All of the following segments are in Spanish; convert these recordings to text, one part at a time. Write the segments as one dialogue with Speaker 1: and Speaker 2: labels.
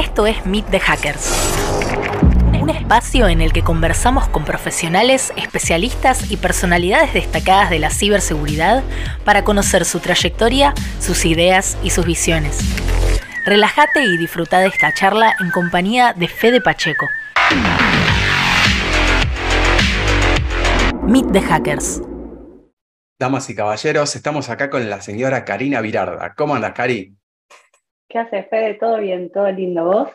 Speaker 1: Esto es Meet the Hackers. Un espacio en el que conversamos con profesionales, especialistas y personalidades destacadas de la ciberseguridad para conocer su trayectoria, sus ideas y sus visiones. Relájate y disfruta de esta charla en compañía de Fede Pacheco. Meet the Hackers.
Speaker 2: Damas y caballeros, estamos acá con la señora Karina Virarda. ¿Cómo andas, Cari?
Speaker 3: ¿Qué haces, Fede? ¿Todo bien? ¿Todo lindo? ¿Vos?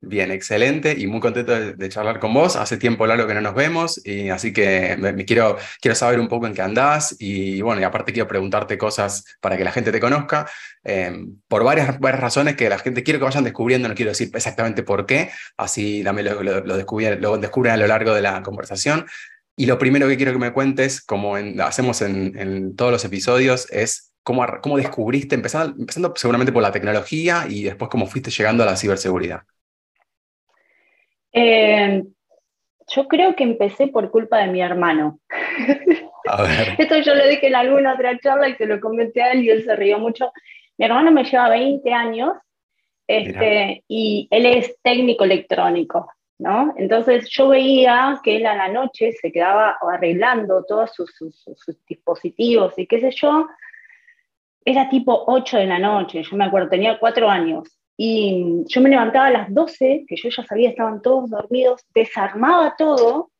Speaker 2: Bien, excelente y muy contento de, charlar con vos. Hace tiempo largo que no nos vemos y así que me, quiero, quiero saber un poco en qué andás y bueno, y aparte quiero preguntarte cosas para que la gente te conozca em, por varias, varias, razones que la gente quiero que vayan descubriendo, no quiero decir exactamente por qué, así también lo, lo, lo, descubren, a lo largo de la conversación. Y lo primero que quiero que me cuentes, como hacemos en, en todos los episodios, es ¿Cómo, cómo descubriste, empezando, empezando seguramente por la tecnología y después cómo fuiste llegando a la ciberseguridad?
Speaker 3: Eh, yo creo que empecé por culpa de mi hermano. A ver. Esto yo lo dije en alguna otra charla y se lo comenté a él y él se rió mucho. Mi hermano me lleva 20 años este, y él es técnico electrónico, ¿no? Entonces yo veía que él a la noche se quedaba arreglando todos sus, sus, sus dispositivos y qué sé yo, era tipo 8 de la noche, yo me acuerdo, tenía 4 años. Y yo me levantaba a las 12, que yo ya sabía, estaban todos dormidos, desarmaba todo,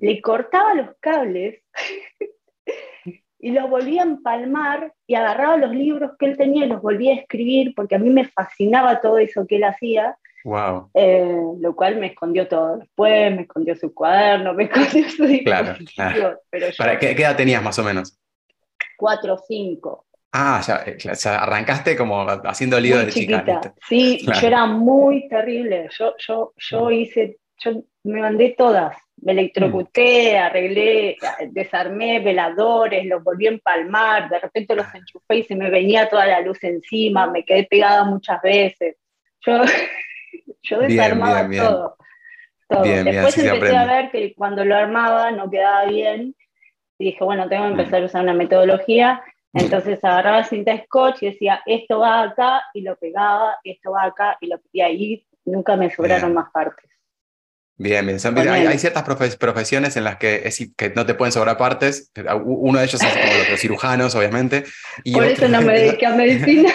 Speaker 3: le cortaba los cables y los volvía a empalmar y agarraba los libros que él tenía y los volvía a escribir, porque a mí me fascinaba todo eso que él hacía.
Speaker 2: Wow.
Speaker 3: Eh, lo cual me escondió todo después, me escondió su cuaderno, me escondió su
Speaker 2: Claro, claro. ¿Para qué, qué edad tenías más o menos?
Speaker 3: Cuatro o cinco.
Speaker 2: Ah, eh, ya, arrancaste como haciendo lío de chica.
Speaker 3: Sí, yo era muy terrible. Yo, yo, yo mm. hice, yo me mandé todas. Me electrocuté, mm. arreglé, desarmé veladores, los volví a empalmar, de repente los enchufé y se me venía toda la luz encima, me quedé pegada muchas veces. Yo, yo desarmaba todo. Después empecé a ver que cuando lo armaba no quedaba bien y dije, bueno, tengo que mm. empezar a usar una metodología entonces agarraba cinta scotch y decía, esto va acá, y lo pegaba, esto va acá, y, lo, y ahí nunca me sobraron más partes.
Speaker 2: Bien, bien. hay, ciertas profesiones en las que, es, que no te pueden sobrar partes. Uno de ellos es como los, cirujanos, obviamente.
Speaker 3: Y por eso no me dediqué a medicina.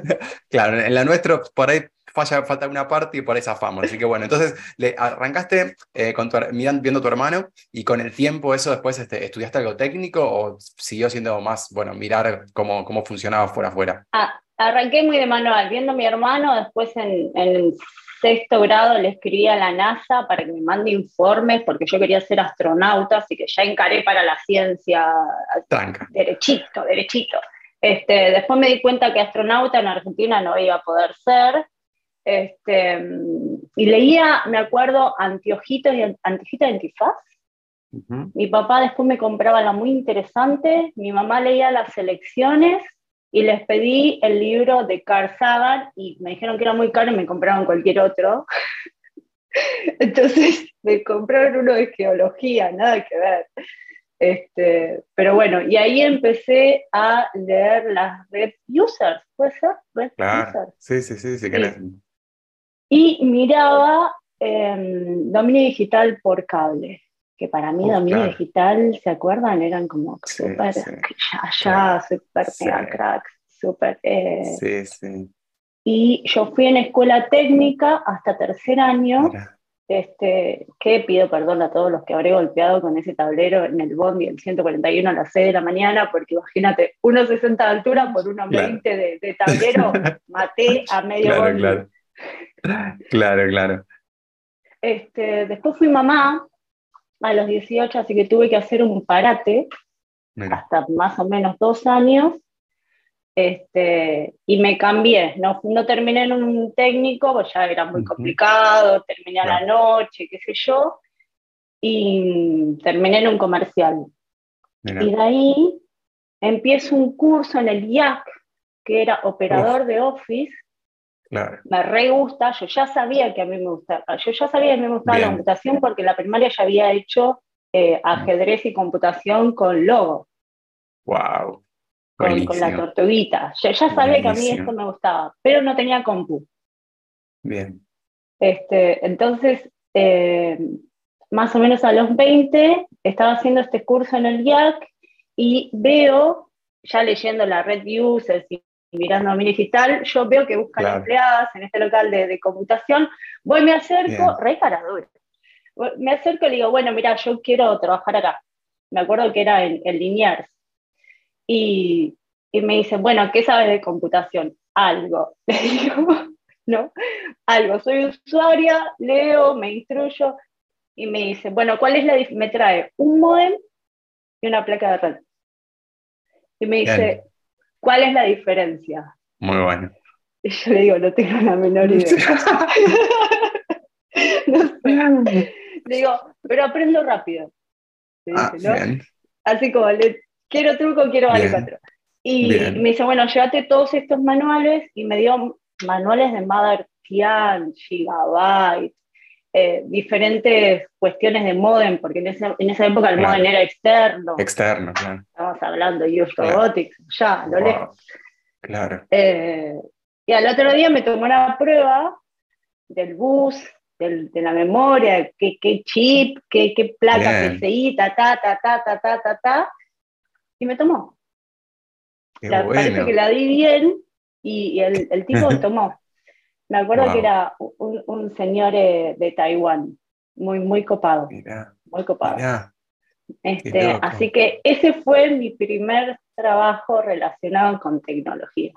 Speaker 2: claro, en la nuestra, por ahí falta una parte y por esa fama. Así que bueno, entonces le arrancaste eh, con mirando, viendo a tu hermano y con el tiempo eso después este, estudiaste algo técnico o siguió siendo más, bueno, mirar cómo, cómo funcionaba fuera afuera.
Speaker 3: Ah, arranqué muy de manual, viendo a mi hermano, después en, en sexto grado le escribí a la NASA para que me mande informes porque yo quería ser astronauta, así que ya encaré para la ciencia
Speaker 2: Tranca.
Speaker 3: derechito, derechito. Este, después me di cuenta que astronauta en Argentina no iba a poder ser, este, y leía, me acuerdo, Antiojitos y Antiojitos de Antifaz. Mi papá después me compraba la muy interesante, mi mamá leía las selecciones y les pedí el libro de Carl Sagan y me dijeron que era muy caro y me compraron cualquier otro. Entonces me compraron uno de geología, nada que ver. Este, pero bueno, y ahí empecé a leer las red users, ¿puede ser? Red
Speaker 2: users. Sí, sí, sí, sí,
Speaker 3: y miraba em, dominio digital por cable, que para mí dominio digital, ¿se acuerdan? Eran como súper, allá, súper cracks, súper... Eh,
Speaker 2: sí, sí.
Speaker 3: Y yo fui en escuela técnica hasta tercer año, este, que pido perdón a todos los que habré golpeado con ese tablero en el Bondi el 141 a las 6 de la mañana, porque imagínate, 1,60 de altura por 1,20 de, de, tablero, maté a medio
Speaker 2: claro, Claro, claro.
Speaker 3: Este, después fui mamá a los 18, así que tuve que hacer un parate hasta más o menos dos años. Este, y me cambié, no, no terminé en un técnico, pues ya era muy complicado, terminé a la noche, qué sé yo, y terminé en un comercial. Y de ahí empiezo un curso en el IAC, que era operador de Office, me re gusta, yo ya sabía que a mí me gustaba, yo ya sabía que a mí me gustaba la computación porque la primaria ya había hecho eh, ajedrez y computación con Logo.
Speaker 2: Wow.
Speaker 3: Con, con, la tortuguita. Yo ya sabía que a mí esto me gustaba, pero no tenía compu.
Speaker 2: Bien.
Speaker 3: Este, entonces, eh, más o menos a los 20, estaba haciendo este curso en el IAC y veo, ya leyendo la red users y mirando a mi digital, yo veo que buscan empleadas en este local de, computación, voy, me acerco, re Me acerco y le digo, bueno, mira, yo quiero trabajar acá. Me acuerdo que era en, en Liniers. Y, y me dicen, bueno, ¿qué sabes de computación? Algo. Le digo, ¿no? Algo. Soy usuaria, leo, me instruyo y me dice, bueno, ¿cuál es la Me trae un modem y una placa de red. Y me dice, ¿cuál es la diferencia?
Speaker 2: Muy bueno.
Speaker 3: Y yo le digo, no tengo la menor idea. Le digo, pero aprendo rápido.
Speaker 2: Ah,
Speaker 3: Así como, le, quiero truco, quiero vale cuatro. Y me dice, bueno, llévate todos estos manuales y me dio manuales de Mother Tian, Gigabyte, eh, diferentes cuestiones de modem, porque en, en esa época el modem era externo.
Speaker 2: Externo, claro.
Speaker 3: Estamos hablando de Use Robotics, ya, lo lejos.
Speaker 2: Claro.
Speaker 3: Eh, y al otro día me tomó una prueba del bus, del, de la memoria, qué, qué chip, qué, qué placa PCI, ta, ta, ta, ta, ta, ta, ta, ta, y me tomó. La, Parece que la di bien y, el, el, tipo tomó. Me acuerdo que era un, un señor eh, de Taiwán, muy, muy copado. muy copado. Este, así que ese fue mi primer trabajo relacionado con tecnología.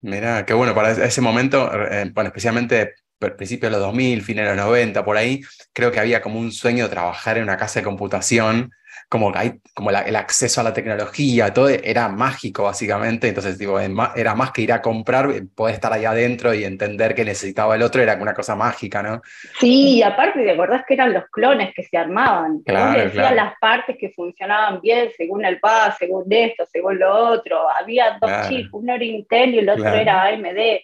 Speaker 2: Mira, qué bueno, para ese momento, eh, bueno, especialmente principios de los 2000, fines de los 90, por ahí, creo que había como un sueño de trabajar en una casa de computación como, hay, como el acceso a la tecnología, todo era mágico básicamente, entonces digo, era más que ir a comprar, eh, poder estar ahí adentro y entender que necesitaba el otro, era una cosa mágica, ¿no?
Speaker 3: Sí, y aparte, ¿te acordás que eran los clones que se armaban?
Speaker 2: Claro,
Speaker 3: decían las partes que funcionaban bien según el PAS, según esto, según lo otro, había dos chips, uno era Intel y el otro era AMD.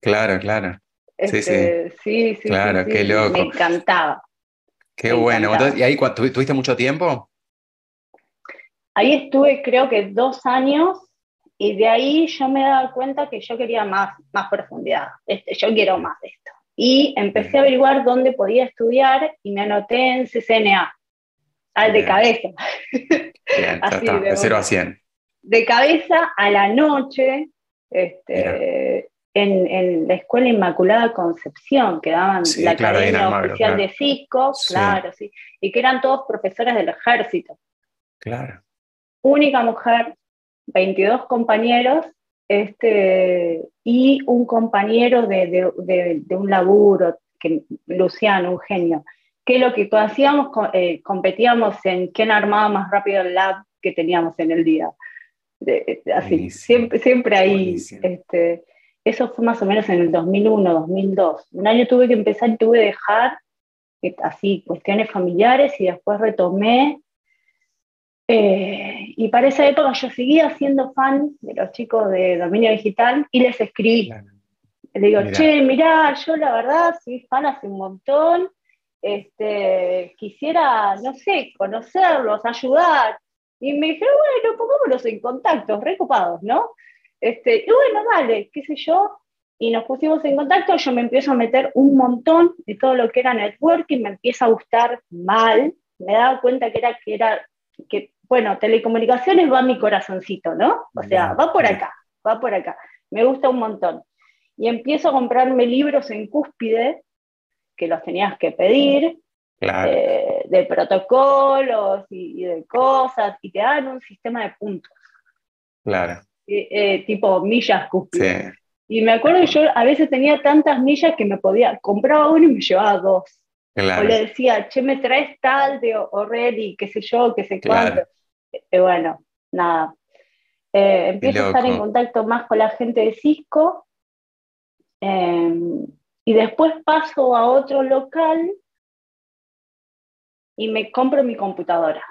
Speaker 2: Claro, claro.
Speaker 3: sí, sí. Este, sí, sí,
Speaker 2: claro, qué loco.
Speaker 3: Me encantaba.
Speaker 2: Qué bueno. ¿y ahí tuviste mucho tiempo?
Speaker 3: Ahí estuve creo que dos años y de ahí yo me daba cuenta que yo quería más, más profundidad, este, yo quiero más de esto. Y empecé a averiguar dónde podía estudiar y me anoté en CCNA, al de cabeza.
Speaker 2: Bien, de, 0 a 100.
Speaker 3: De cabeza a la noche, este, en, la Escuela Inmaculada Concepción, que daban la Academia Oficial de Cisco, claro, sí, y que eran todos profesores del ejército.
Speaker 2: Claro
Speaker 3: única mujer, 22 compañeros este, y un compañero de, un laburo, que, Luciano, un genio, que lo que hacíamos, eh, competíamos en quién armaba más rápido el lab que teníamos en el día. así, siempre, siempre ahí. Este, eso fue más o menos en el 2001, 2002. Un año tuve que empezar y tuve que dejar eh, así cuestiones familiares y después retomé eh, y para esa época yo seguía siendo fan de los chicos de dominio digital y les escribí. Le digo, che, mirá, yo la verdad soy fan hace un montón, este, quisiera, no sé, conocerlos, ayudar. Y me dijeron, bueno, pongámonos en contacto, recopados, ¿no? Este, y bueno, dale, qué sé yo. Y nos pusimos en contacto, yo me empiezo a meter un montón de todo lo que era networking, me empieza a gustar mal, me daba cuenta que era, que era que bueno, telecomunicaciones va a mi corazoncito, ¿no? O sea, va por acá, va por acá. Me gusta un montón. Y empiezo a comprarme libros en cúspide, que los tenías que pedir, eh, de protocolos y, de cosas, y te dan un sistema de puntos.
Speaker 2: Claro.
Speaker 3: Eh, tipo millas cúspide. Y me acuerdo que yo a veces tenía tantas millas que me podía, compraba uno y me llevaba dos. O le decía, che, me traes tal de y qué sé yo, qué sé cuánto. Y bueno, nada. Eh, empiezo a estar en contacto más con la gente de Cisco. Em, y después paso a otro local y me compro mi computadora.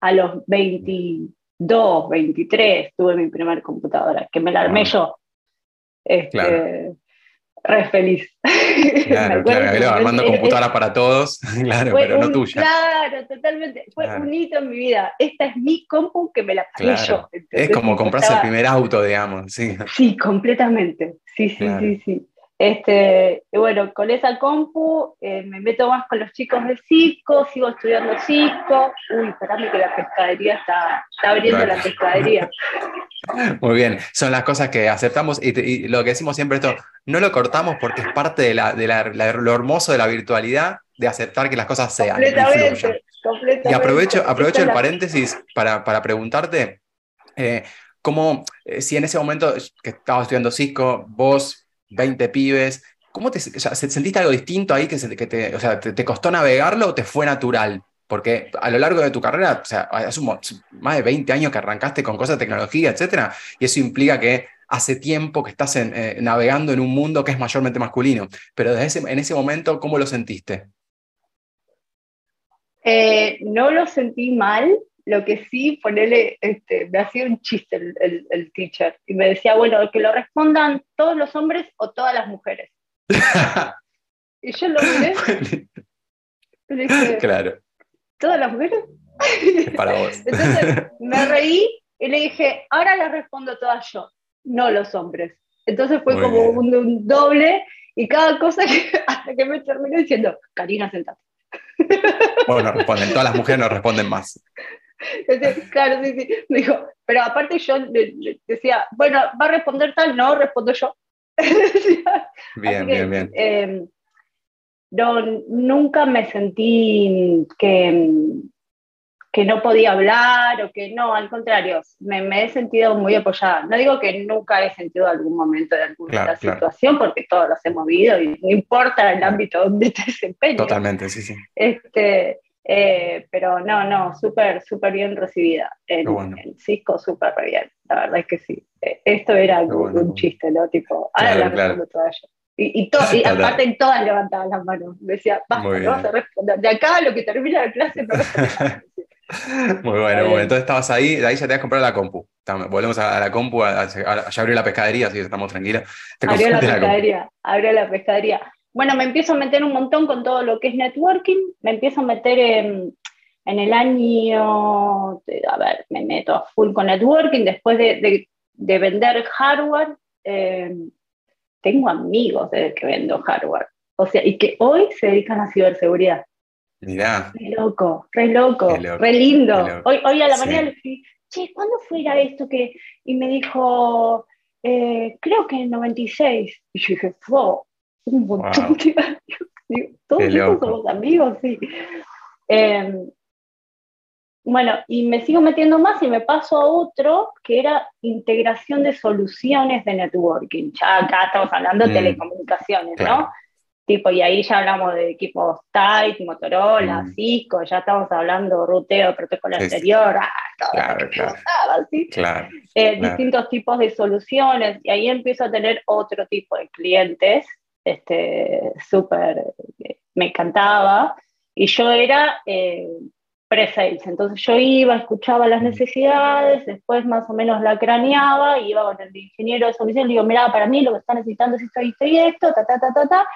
Speaker 3: A los 22, 23 tuve mi primera computadora, que me la armé yo. Este, re feliz.
Speaker 2: Claro, claro, armando computadora para todos, claro, pero no tuya.
Speaker 3: Claro, totalmente. Fue un hito en mi vida. Esta es mi compu que me la pagué yo.
Speaker 2: es como comprarse el primer auto, digamos. Sí,
Speaker 3: sí completamente. Sí, sí, sí, sí. Este, y bueno, con esa compu eh, me meto más con los chicos del Cisco, sigo estudiando Cisco. Uy, espérame que la pescadería está, está abriendo la pescadería.
Speaker 2: Muy bien, son las cosas que aceptamos y, lo que decimos siempre esto, no lo cortamos porque es parte de, la, de lo hermoso de la virtualidad, de aceptar que las cosas sean.
Speaker 3: Completamente,
Speaker 2: Y aprovecho, aprovecho el paréntesis para, para preguntarte, eh, cómo, eh, si en ese momento que estabas estudiando Cisco, vos 20 pibes. ¿Cómo te sentiste algo distinto ahí que, que te, o sea, te, costó navegarlo o te fue natural? Porque a lo largo de tu carrera, o sea, hace más de 20 años que arrancaste con cosas de tecnología, etcétera, y eso implica que hace tiempo que estás eh, navegando en un mundo que es mayormente masculino. Pero desde ese, en ese momento, ¿cómo lo sentiste?
Speaker 3: Eh, no lo sentí mal, lo que sí, ponele, este, me hacía un chiste el, el, teacher y me decía, bueno, que lo respondan todos los hombres o todas las mujeres. y yo lo miré. y dije,
Speaker 2: claro.
Speaker 3: ¿Todas las mujeres?
Speaker 2: para vos.
Speaker 3: Entonces me reí y le dije, ahora las respondo todas yo, no los hombres. Entonces fue como un, doble y cada cosa que, hasta que me terminé diciendo, Karina, sentate.
Speaker 2: Bueno, responden, todas las mujeres no responden más.
Speaker 3: Claro, sí, sí. Me dijo, pero aparte yo le, decía, bueno, va a responder tal, no, respondo yo.
Speaker 2: bien, bien, bien,
Speaker 3: em, no, nunca me sentí que, que no podía hablar o que no, al contrario, me, he sentido muy apoyada. No digo que nunca he sentido algún momento de alguna situación, porque todos los hemos vivido y no importa el ámbito donde te desempeñes.
Speaker 2: Totalmente, sí, sí.
Speaker 3: Este, eh, pero no, no, súper, súper bien recibida. En, Cisco, súper bien. La verdad es que sí. Eh, esto era un chiste, ¿no? Tipo, ahora la respondo toda yo. Y, y, aparte todas levantaban las manos. Decía, basta, no vas a responder. De acá lo que termina la clase no
Speaker 2: Muy bueno, muy bueno. Entonces estabas ahí, de ahí ya te has comprado la compu. Volvemos a, la compu, ya abrió la pescadería, así que estamos tranquilos.
Speaker 3: abrió la pescadería, abrió la pescadería. Bueno, me empiezo a meter un montón con todo lo que es networking, me empiezo a meter en, el año, a ver, me meto a full con networking, después de, vender hardware, eh, tengo amigos de que vendo hardware, o sea, y que hoy se dedican a ciberseguridad.
Speaker 2: Mirá.
Speaker 3: Re loco, re loco, re lindo. Hoy, hoy a la mañana le dije, che, ¿cuándo fue esto que...? Y me dijo, eh, creo que en 96. Y yo dije, wow, un montón de años. Todos somos amigos, sí. Em, bueno, y me sigo metiendo más y me paso a otro que era integración de soluciones de networking. Ya acá estamos hablando de mm. telecomunicaciones, ¿no? Tipo, y ahí ya hablamos de equipos Type, Motorola, mm. Cisco, ya estamos hablando ruteo, protocolo anterior, ah,
Speaker 2: claro, claro,
Speaker 3: eh, distintos tipos de soluciones, y ahí empiezo a tener otro tipo de clientes este, súper, me encantaba, y yo era eh, pre-sales, entonces yo iba, escuchaba las necesidades, después más o menos la craneaba, iba con el ingeniero de solución, le digo, mira, para mí lo que está necesitando es esto, esto y esto, ta, ta, ta, ta, ta,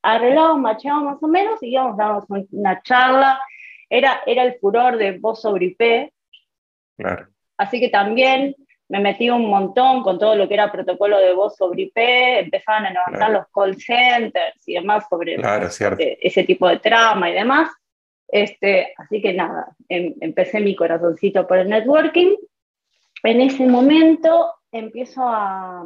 Speaker 3: arreglamos, macheamos más o menos, y íbamos, dábamos una charla, era, era el furor de voz sobre IP,
Speaker 2: claro.
Speaker 3: así que también me metí un montón con todo lo que era protocolo de voz sobre IP, empezaban a levantar los call centers y demás sobre ese tipo de trama y demás. Este, así que nada, em, empecé mi corazoncito por el networking. En ese momento empiezo a...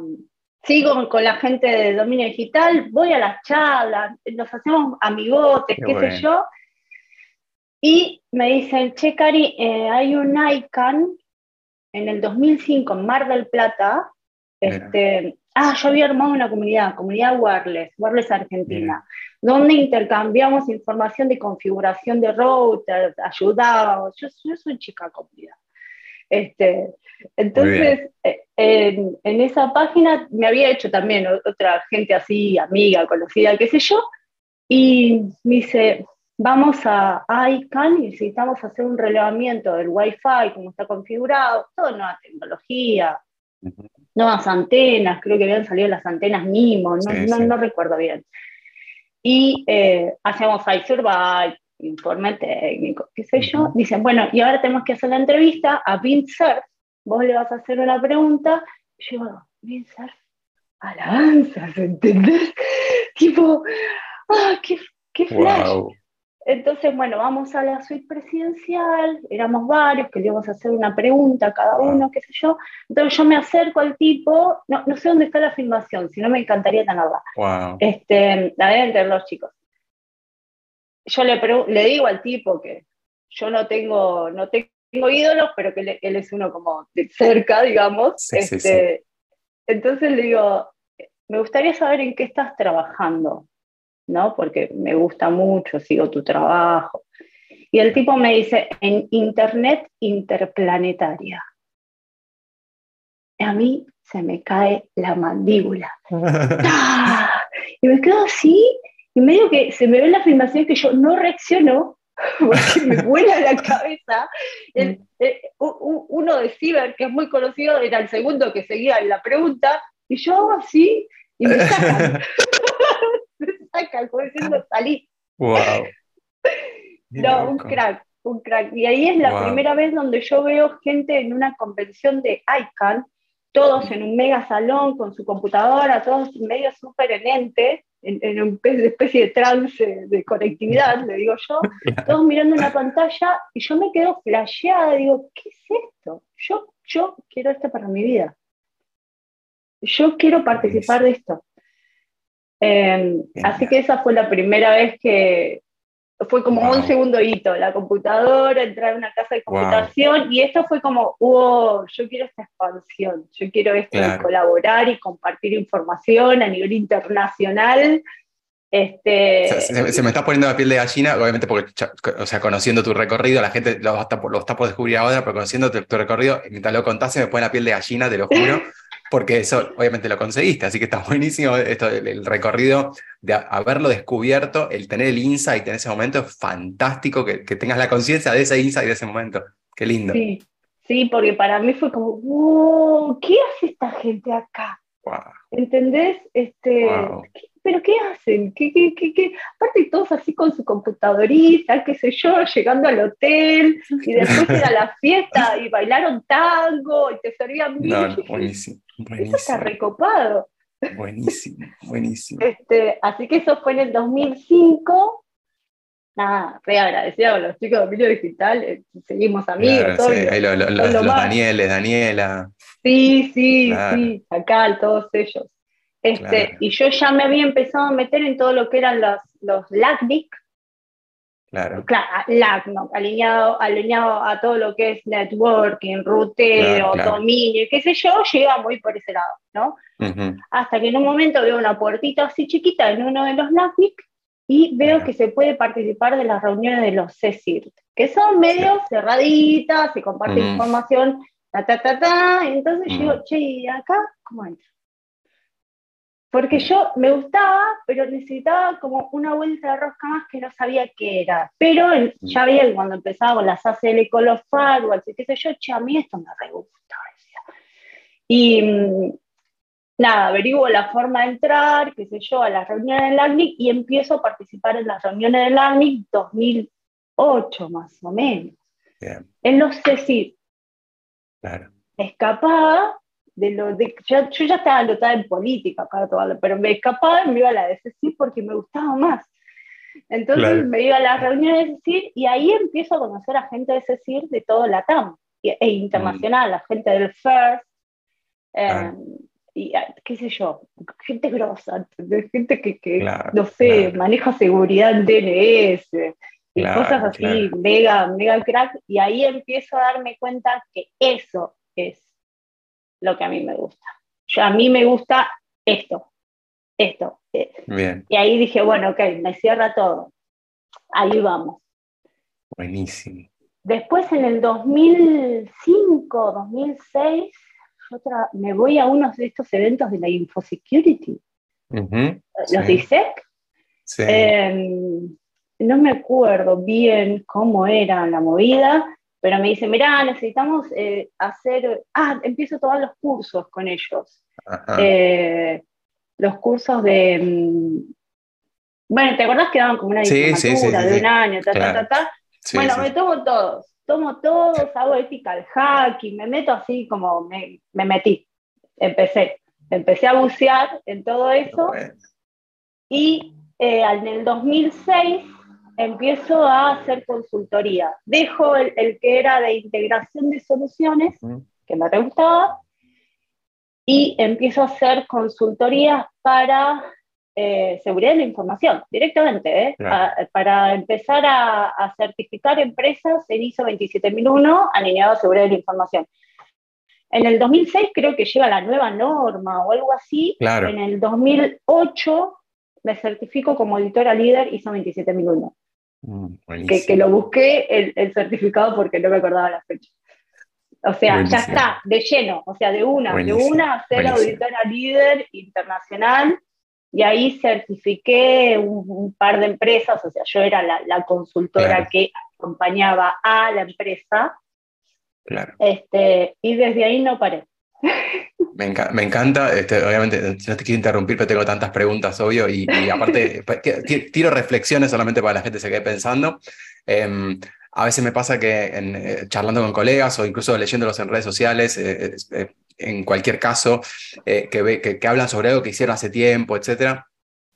Speaker 3: Sigo con la gente de dominio digital, voy a las charlas, nos hacemos amigotes, qué, sé yo. Y me dicen, che, Cari, eh, hay un ICANN en el 2005 en Mar del Plata, este, ah, yo había armado una comunidad, comunidad Wireless, Wireless Argentina, donde intercambiamos información de configuración de routers, ayudábamos, yo, soy chica comunidad. Este, entonces, eh, en, en, esa página me había hecho también otra gente así, amiga, conocida, qué sé yo, y me dice, vamos a ICANN y necesitamos hacer un relevamiento del Wi-Fi, cómo está configurado, toda nueva tecnología, nuevas antenas, creo que habían salido las antenas MIMO, no, no, recuerdo bien. Y eh, hacemos iSurvive, informe técnico, qué sé yo. Dicen, bueno, y ahora tenemos que hacer la entrevista a Vincer, vos le vas a hacer una pregunta. Y yo Vincer, alabanzas, ¿entendés? tipo, ¡ah, qué, qué flash! Entonces, bueno, vamos a la suite presidencial, éramos varios que le íbamos a hacer una pregunta a cada uno, qué sé yo. Entonces yo me acerco al tipo, no, no sé dónde está la filmación, si no me encantaría tenerla.
Speaker 2: Wow.
Speaker 3: Este, la deben tener los chicos. Yo le, le digo al tipo que yo no tengo, no tengo ídolos, pero que él es uno como de cerca, digamos. este, Entonces le digo, me gustaría saber en qué estás trabajando. ¿No? Porque me gusta mucho, sigo tu trabajo. Y el tipo me dice, en Internet interplanetaria. a mí se me cae la mandíbula. ¡Ah! Y me quedo así, y medio que se me ve la filmación que yo no reacciono, porque me vuela la cabeza. Uno de Ciber, que es muy conocido, era el segundo que seguía en la pregunta, y yo hago así, y me sacan. saca, como diciendo, salí.
Speaker 2: Wow.
Speaker 3: no, un crack, un crack. Y ahí es la primera vez donde yo veo gente en una convención de ICANN, todos en un mega salón con su computadora, todos medio súper en ente, en, una especie de trance de conectividad, le digo yo, todos mirando una pantalla y yo me quedo flasheada, digo, ¿qué es esto? Yo, yo quiero esto para mi vida. Yo quiero participar de esto. Em, así que esa fue la primera vez que fue como un segundo hito, la computadora, entrar a una casa de computación y esto fue como, hubo, yo quiero esta expansión, yo quiero esto colaborar y compartir información a nivel internacional. Este,
Speaker 2: se, me está poniendo la piel de gallina, obviamente porque, o sea, conociendo tu recorrido, la gente lo está, lo está por descubrir ahora, pero conociendo tu, tu recorrido, mientras lo contás se me pone la piel de gallina, te lo juro. porque eso obviamente lo conseguiste, así que está buenísimo esto, el, recorrido de haberlo descubierto, el tener el insight en ese momento es fantástico que, tengas la conciencia de ese insight de ese momento. Qué lindo.
Speaker 3: Sí, sí, porque para mí fue como, wow, ¿qué hace esta gente acá? ¿Entendés? Este, ¿Pero qué hacen? ¿Qué, qué, qué, qué? Aparte todos así con su computadorita, qué sé yo, llegando al hotel y después era la fiesta y bailaron tango y te servían
Speaker 2: no, buenísimo, buenísimo.
Speaker 3: Eso está recopado.
Speaker 2: Buenísimo, buenísimo.
Speaker 3: Este, así que eso fue en el 2005. Nada, re agradecida con los chicos de Dominio Digital, eh, seguimos amigos.
Speaker 2: sí, ahí los, Danieles, Daniela.
Speaker 3: Sí, sí, sí, acá todos ellos. Este, Y yo ya me había empezado a meter en todo lo que eran los, los LACNIC.
Speaker 2: Claro.
Speaker 3: Claro, alineado, alineado a todo lo que es networking, ruteo, dominio, qué sé yo, llega muy por ese lado, ¿no? Hasta que en un momento veo una puertita así chiquita en uno de los LACNIC y veo que se puede participar de las reuniones de los CECIRT, que son medios cerraditas, se comparte información, ta, ta, ta, ta, entonces yo digo, che, ¿y acá cómo entro? Porque yo me gustaba, pero necesitaba como una vuelta de rosca más que no sabía qué era. Pero ya veía que cuando empezaba con las ACL con los firewalls y qué sé yo, che, a mí esto me re gusta. Y mm, nada, averiguo la forma de entrar, qué sé yo, a las reuniones del ACNIC y empiezo a participar en las reuniones del ACNIC 2008 más o menos. En los CECID.
Speaker 2: Claro.
Speaker 3: Escapaba de lo de, yo, yo ya estaba anotada en política, pero me escapaba y me iba a la de porque me gustaba más. Entonces me iba a las reuniones de CECIR y ahí empiezo a conocer a gente de CECIR de todo la TAM e internacional, la gente del FIRST, em, y ah, qué sé yo, gente grosa, gente que, que no sé, maneja seguridad en DNS y cosas así, mega, mega crack, y ahí empiezo a darme cuenta que eso es lo que a mí me gusta. Yo, a mí me gusta esto, esto.
Speaker 2: Bien.
Speaker 3: Y ahí dije, bueno, ok, me cierra todo. Ahí vamos.
Speaker 2: Buenísimo.
Speaker 3: Después en el 2005, 2006, me voy a uno de estos eventos de la InfoSecurity, los DISEC.
Speaker 2: Sí.
Speaker 3: Em, no me acuerdo bien cómo era la movida, pero me dice, mira, necesitamos eh, hacer, ah, empiezo todos los cursos con ellos. Eh, los cursos de, mm, bueno, ¿te acordás que daban como una diplomatura de un año, ta, ta, ta, bueno, me tomo todos, tomo todos, hago ethical hacking, me meto así como me, me metí, empecé, empecé a bucear en todo eso. y eh, en el 2006 empiezo a hacer consultoría. Dejo el, que era de integración de soluciones, que me gustaba, y empiezo a hacer consultorías para eh, seguridad de la información, directamente, ¿eh? para empezar a, certificar empresas en ISO 27001 alineado a seguridad de la información. En el 2006 creo que llega la nueva norma o algo así. En el 2008 me certifico como editora líder ISO 27001. Mm, que, que, lo busqué el, el, certificado porque no me acordaba la fecha. O sea, ya está, de lleno, o sea, de una, de una ser auditora líder internacional y ahí certifiqué un, par de empresas, o sea, yo era la, consultora que acompañaba a la empresa. Claro. Este, y desde ahí no paré.
Speaker 2: Me, encanta, este, obviamente, no te quiero interrumpir, pero tengo tantas preguntas, obvio, y, aparte, tiro reflexiones solamente para la gente se quede pensando. Em, a veces me pasa que en, eh, charlando con colegas o incluso leyéndolos en redes sociales, eh, eh, en cualquier caso, que, que, hablan sobre algo que hicieron hace tiempo, etc.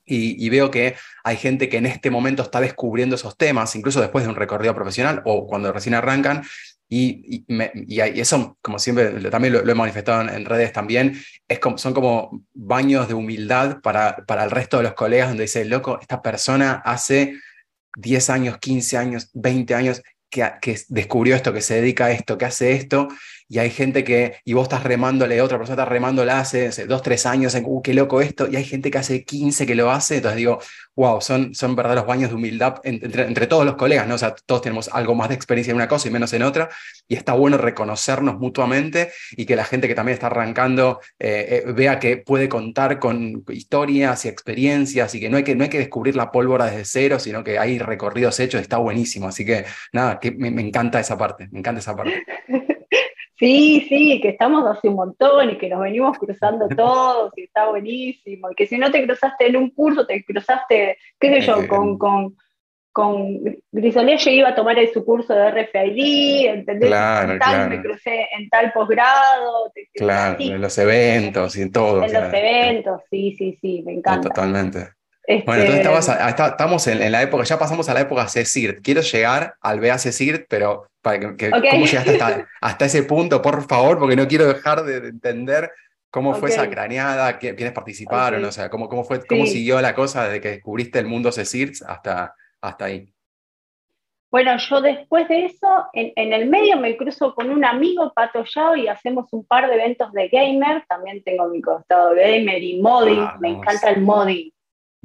Speaker 2: Y, veo que hay gente que en este momento está descubriendo esos temas, incluso después de un recorrido profesional o cuando recién arrancan, y, y, eso, como siempre, también lo, he manifestado en, redes también, es como, son como baños de humildad para, para el resto de los colegas, donde dice, loco, esta persona hace 10 años, 15 años, 20 años que, que, descubrió esto, que se dedica a esto, que hace esto, y hay gente que, y vos estás remándole, otra persona está remándole hace, dos, tres años, en, uh, qué loco esto, y hay gente que hace 15 que lo hace, entonces digo, wow, son, son verdaderos baños de humildad entre, entre, todos los colegas, ¿no? O sea, todos tenemos algo más de experiencia en una cosa y menos en otra, y está bueno reconocernos mutuamente y que la gente que también está arrancando eh, eh, vea que puede contar con historias y experiencias y que no hay que, no hay que descubrir la pólvora desde cero, sino que hay recorridos hechos, está buenísimo, así que nada, que me, me encanta esa parte, me encanta esa parte.
Speaker 3: Sí, sí, que estamos hace un montón y que nos venimos cruzando todos y está buenísimo. Y que si no te cruzaste en un curso, te cruzaste, qué sé yo, con, con, con Grisolía yo iba a tomar su curso de RFID, ¿entendés? Claro, en tal, me crucé en tal posgrado.
Speaker 2: Claro, en los eventos y en todo.
Speaker 3: En los eventos, sí, sí, sí, me encanta.
Speaker 2: totalmente. Bueno, entonces este estamos en, la época, ya pasamos a la época CECIRT. Quiero llegar al BA CECIRT, pero para que, ¿cómo llegaste hasta, ese punto, por favor? Porque no quiero dejar de entender cómo fue esa craneada, quiénes participaron, o sea, cómo, cómo, fue, cómo siguió la cosa desde que descubriste el mundo CECIRT hasta, hasta ahí.
Speaker 3: Bueno, yo después de eso, en, el medio me cruzo con un amigo, Pato Yao, y hacemos un par de eventos de gamer. También tengo mi costado gamer y modding. me encanta el modding.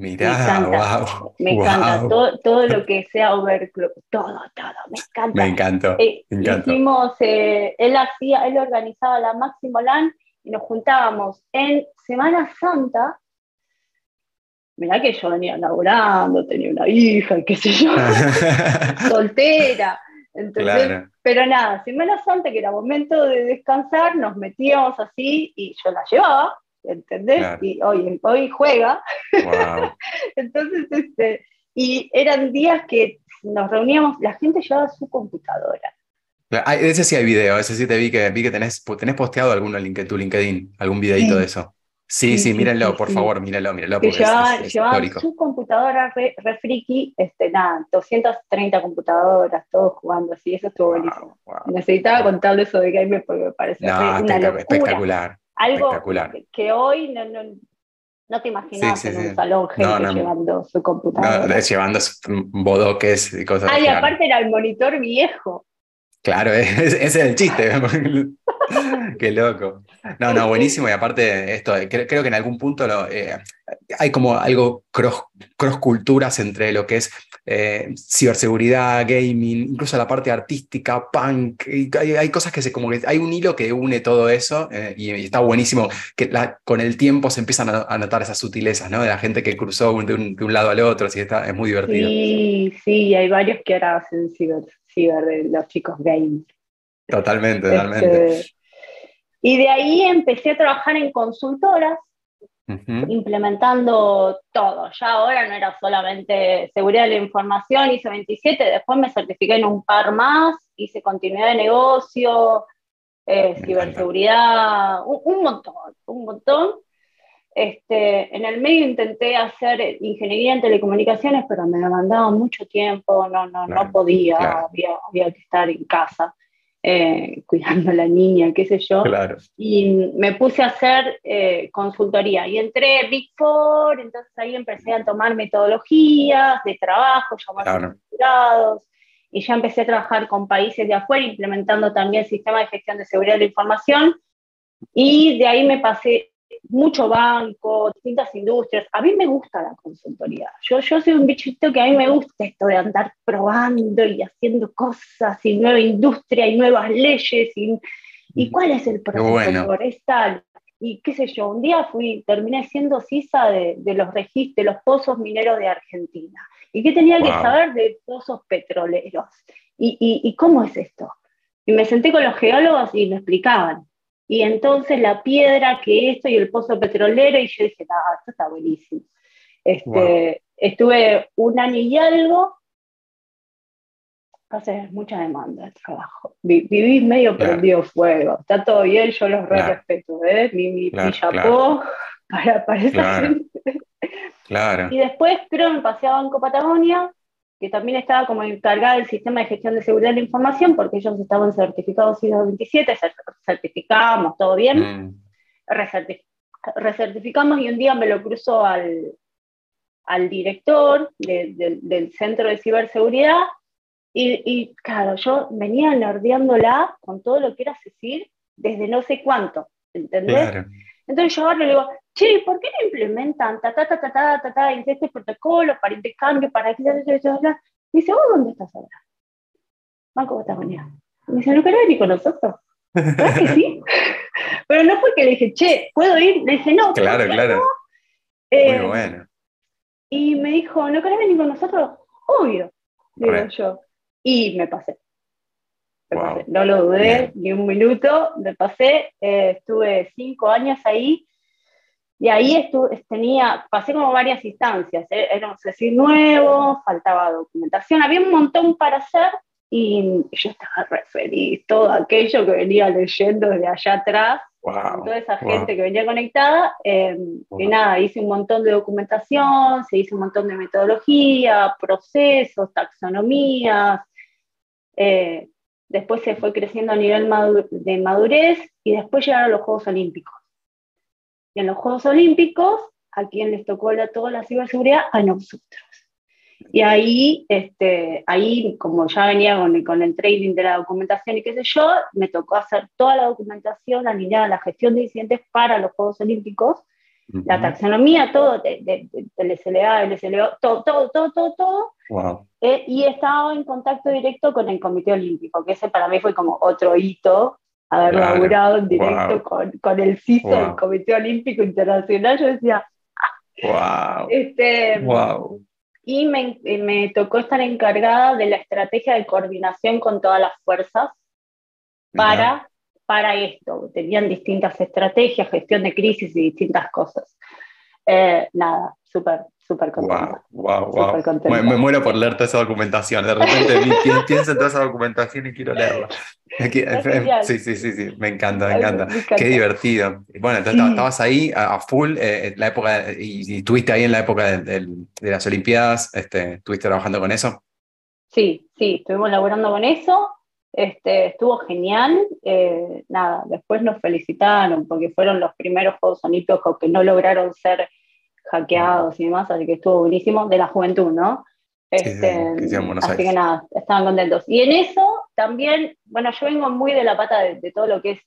Speaker 2: Mira, me encanta,
Speaker 3: wow, me encanta. Todo, todo, lo que sea overclock, todo, todo, me encanta.
Speaker 2: Me encantó. Eh,
Speaker 3: hicimos, eh, él hacía, él organizaba la Máximo LAN y nos juntábamos en Semana Santa. Mirá que yo venía laburando, tenía una hija, qué sé yo, soltera. Entonces, Pero nada, Semana Santa, que era momento de descansar, nos metíamos así y yo la llevaba ¿entendés? Y hoy, hoy juega. Entonces, este, y eran días que nos reuníamos, la gente llevaba su computadora.
Speaker 2: Ese sí hay video, ese sí te vi que, vi que tenés, tenés posteado alguno en tu LinkedIn, algún videito de eso. Sí, sí, mírenlo, por favor, mírenlo, mírenlo.
Speaker 3: Que llevaban, su computadora re, friki, este, nada, 230 computadoras, todos jugando así, eso estuvo buenísimo. Necesitaba contarle eso de gamer porque me parece una locura.
Speaker 2: espectacular.
Speaker 3: Algo que, hoy no, no, no te imaginas en un salón gente llevando su computadora.
Speaker 2: llevando bodoques y cosas
Speaker 3: así. Ah, y aparte era el monitor viejo.
Speaker 2: Claro, ese es el chiste. Qué loco. No, no, buenísimo. Y aparte, esto, creo, que en algún punto lo, eh, hay como algo cross, cross culturas entre lo que es eh, ciberseguridad, gaming, incluso la parte artística, punk, hay, cosas que se como que hay un hilo que une todo eso eh, y, está buenísimo que con el tiempo se empiezan a, notar esas sutilezas, ¿no? De la gente que cruzó de un, lado al otro, así está, es muy divertido.
Speaker 3: Sí, sí, hay varios que ahora hacen ciber, de los chicos gaming.
Speaker 2: Totalmente, totalmente. Este,
Speaker 3: y de ahí empecé a trabajar en consultoras implementando todo. Ya ahora no era solamente seguridad de la información, hice 27, después me certifiqué en un par más, hice continuidad de negocio, eh, ciberseguridad, un, montón, un montón. Este, en el medio intenté hacer ingeniería en telecomunicaciones, pero me demandaba mucho tiempo, no, no, no podía, había, había, que estar en casa eh, cuidando a la niña, qué sé yo. Y me puse a hacer eh, consultoría y entré Big Four, entonces ahí empecé a tomar metodologías de trabajo, llamar claro. y ya empecé a trabajar con países de afuera, implementando también sistemas de gestión de seguridad de la información. Y de ahí me pasé mucho banco, distintas industrias. A mí me gusta la consultoría. Yo, yo soy un bichito que a mí me gusta esto de andar probando y haciendo cosas y nueva industria y nuevas leyes y, y cuál es el proceso por tal. Y qué sé yo, un día fui, terminé siendo CISA de, de los registros, de los pozos mineros de Argentina. ¿Y qué tenía que saber de pozos petroleros? ¿Y, y, y cómo es esto? Y me senté con los geólogos y me explicaban y entonces la piedra que esto y el pozo petrolero, y yo dije, ah, esto está buenísimo. Este, Estuve un año y algo, hace mucha demanda de trabajo. viví medio prendido fuego, está todo bien, yo los re respeto, ¿eh? mi, mi, chapó para, para esa gente. Claro. Y después creo me pasé a Banco Patagonia, que también estaba como encargada del sistema de gestión de seguridad de la información, porque ellos estaban certificados ISO 27, certificamos, todo bien, mm. recertificamos y un día me lo cruzo al, al director del centro de ciberseguridad y, y, claro, yo venía nerdeándola con todo lo que era CECIR desde no sé cuánto, ¿entendés? Entonces yo ahora le digo, che, ¿por qué no implementan ta, ta, ta, ta, ta, ta, ta, este protocolo para intercambio, para que Me dice, ¿vos dónde estás ahora? Banco Patagonia. Me dice, ¿no querés venir con nosotros? ¿Verdad que sí? Pero no fue que le dije, che, ¿puedo ir? Le dije, no.
Speaker 2: Claro, claro. Muy eh, bueno.
Speaker 3: Y me dijo, ¿no querés venir con nosotros? Obvio, digo yo. Y me pasé. No lo dudé ni un minuto, me pasé, eh, estuve cinco años ahí y ahí tenía, pasé como varias instancias, ¿eh? era un CECIR nuevo, faltaba documentación, había un montón para hacer y yo estaba re feliz, todo aquello que venía leyendo desde allá atrás, toda esa gente que venía conectada, eh, y nada, hice un montón de documentación, se hizo un montón de metodología, procesos, taxonomías, eh, después se fue creciendo a nivel de madurez y después llegaron los Juegos Olímpicos. Y en los Juegos Olímpicos, ¿a quién les tocó la, toda la ciberseguridad? A nosotros. Y ahí, este, ahí como ya venía con, con, el trading de la documentación y qué sé yo, me tocó hacer toda la documentación alineada a la gestión de incidentes para los Juegos Olímpicos, la taxonomía, todo, del SLA, el SLO, todo, todo, todo, todo, todo. Eh, y estaba en contacto directo con el Comité Olímpico, que ese para mí fue como otro hito haber laburado en directo con, con, el CISO del Comité Olímpico Internacional, yo decía,
Speaker 2: wow.
Speaker 3: Este, wow. Y me, me, tocó estar encargada de la estrategia de coordinación con todas las fuerzas para, para esto. Tenían distintas estrategias, gestión de crisis y distintas cosas. Eh, nada, súper, súper contenta.
Speaker 2: Wow, wow, wow. Me, muero por leer toda esa documentación. De repente pienso en toda esa documentación y quiero leerla. sí, sí, sí, sí, me encanta, me encanta. Qué divertido. Bueno, entonces estabas ahí a, full, eh, la época, y, estuviste ahí en la época de, las Olimpiadas, este, ¿estuviste trabajando con eso?
Speaker 3: Sí, sí, estuvimos laborando con eso. Este, estuvo genial. Eh, nada, después nos felicitaron porque fueron los primeros Juegos Olímpicos que no lograron ser hackeados y demás, así que estuvo buenísimo, de la juventud, ¿no? Este, así que nada, estaban contentos. Y en eso también, bueno, yo vengo muy de la pata de, todo lo que es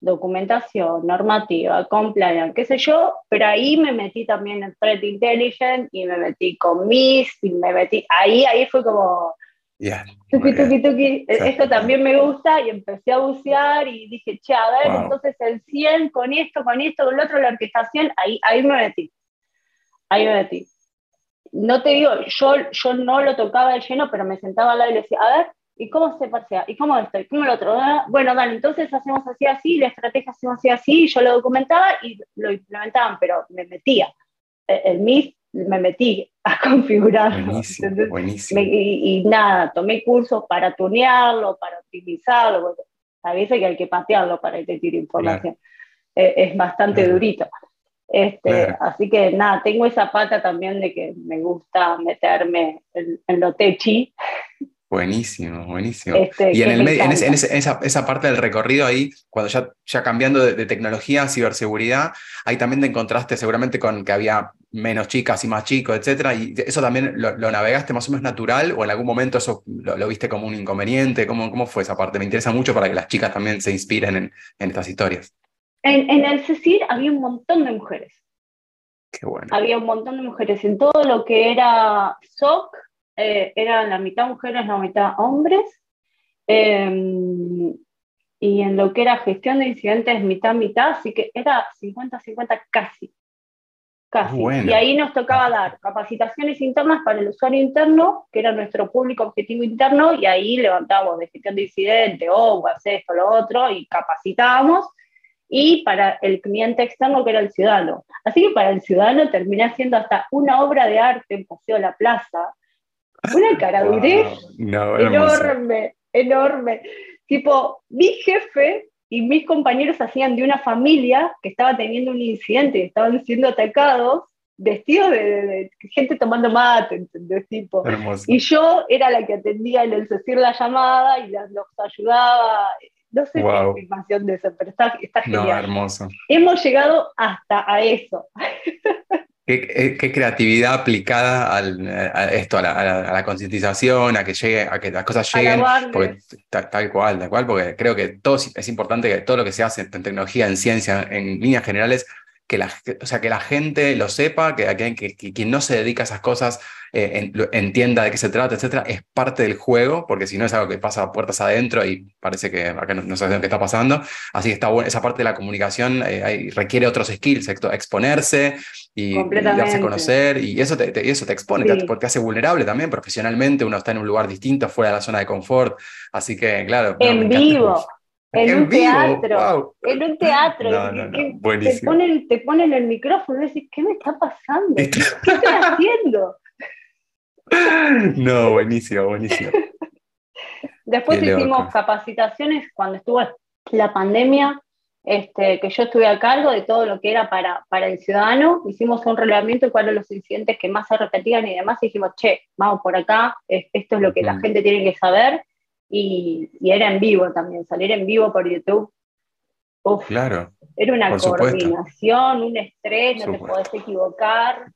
Speaker 3: documentación, normativa, compliance, qué sé yo, pero ahí me metí también en Threat Intelligence y me metí con MIS y me metí, ahí, ahí fue como, tuki, tuki, tuki, esto también me gusta y empecé a bucear y dije, che, a ver, entonces el 100 con esto, con esto, con lo otro, la orquestación, ahí, ahí me metí ahí me metí. No te digo, yo, yo no lo tocaba de lleno, pero me sentaba al lado y le decía, a ver, ¿y cómo se pasea? ¿Y cómo esto? ¿Y cómo lo otro? Ah, bueno, dale, entonces hacemos así, así, la estrategia hacemos así, así, yo lo documentaba y lo implementaban, pero me metía. E, el, MIS me metí a configurarlo.
Speaker 2: Buenísimo, buenísimo.
Speaker 3: y, nada, tomé cursos para tunearlo, para optimizarlo, a veces que hay que patearlo para que te tire información. E, es bastante durito. Este, Así que nada, tengo esa pata también de que me gusta meterme en, en lo techi.
Speaker 2: Buenísimo, buenísimo. Este, y en, el en, esa, esa, parte del recorrido ahí, cuando ya, ya cambiando de, tecnología, ciberseguridad, ahí también te encontraste seguramente con que había menos chicas y más chicos, etcétera, y eso también lo, navegaste más o menos natural o en algún momento eso lo, viste como un inconveniente, ¿Cómo, ¿cómo fue esa parte? Me interesa mucho para que las chicas también se inspiren en, en estas historias.
Speaker 3: En, en el CECIR había un montón de mujeres.
Speaker 2: Qué bueno.
Speaker 3: Había un montón de mujeres en todo lo que era SOC, eh, eran la mitad mujeres, la mitad hombres. Em, y en lo que era gestión de incidentes, mitad, mitad, así que era 50-50 casi. Casi. Y ahí nos tocaba dar capacitaciones internas para el usuario interno, que era nuestro público objetivo interno, y ahí levantábamos de gestión de incidentes, o oh, esto, lo otro, y capacitábamos. Y para el cliente externo, que era el ciudadano. Así que para el ciudadano terminé haciendo hasta una obra de arte en Paseo de la Plaza, una caradurez enorme, enorme. Tipo, mi jefe y mis compañeros hacían de una familia que estaba teniendo un incidente y estaban siendo atacados, vestidos de, gente tomando mate, ¿entendés? Tipo. Y yo era la que atendía en el decir la llamada y los ayudaba. No sé wow. qué de eso, pero está, está genial.
Speaker 2: hermoso.
Speaker 3: Hemos llegado hasta a eso.
Speaker 2: Qué, creatividad aplicada al, a esto, a la, concientización, a que llegue, a que las cosas lleguen, porque, tal, cual, tal cual, porque creo que todo es importante que todo lo que se hace en tecnología, en ciencia, en líneas generales, que la, o sea, que la gente lo sepa, que, que, que, quien no se dedica a esas cosas eh, entienda de qué se trata, etcétera, es parte del juego, porque si no es algo que pasa puertas adentro y parece que acá no, no sabemos qué está pasando. Así que está bueno, esa parte de la comunicación eh, requiere otros skills, exponerse y, darse a conocer, y eso te, eso te expone, porque te, hace vulnerable también profesionalmente, uno está en un lugar distinto, fuera de la zona de confort. Así que, claro.
Speaker 3: En vivo en, un teatro, en un teatro, te, ponen, te ponen el micrófono y dices, ¿qué me está pasando? ¿Qué estoy haciendo?
Speaker 2: No, buenísimo, buenísimo.
Speaker 3: Después hicimos capacitaciones cuando estuvo la pandemia, este, que yo estuve a cargo de todo lo que era para, para el ciudadano. Hicimos un relevamiento de cuáles eran los incidentes que más se repetían y demás. Y dijimos, che, vamos por acá, esto es lo que la gente tiene que saber y, era en vivo también, salir en vivo por YouTube. Uf,
Speaker 2: claro.
Speaker 3: Era una coordinación, un estrés, no te podés equivocar,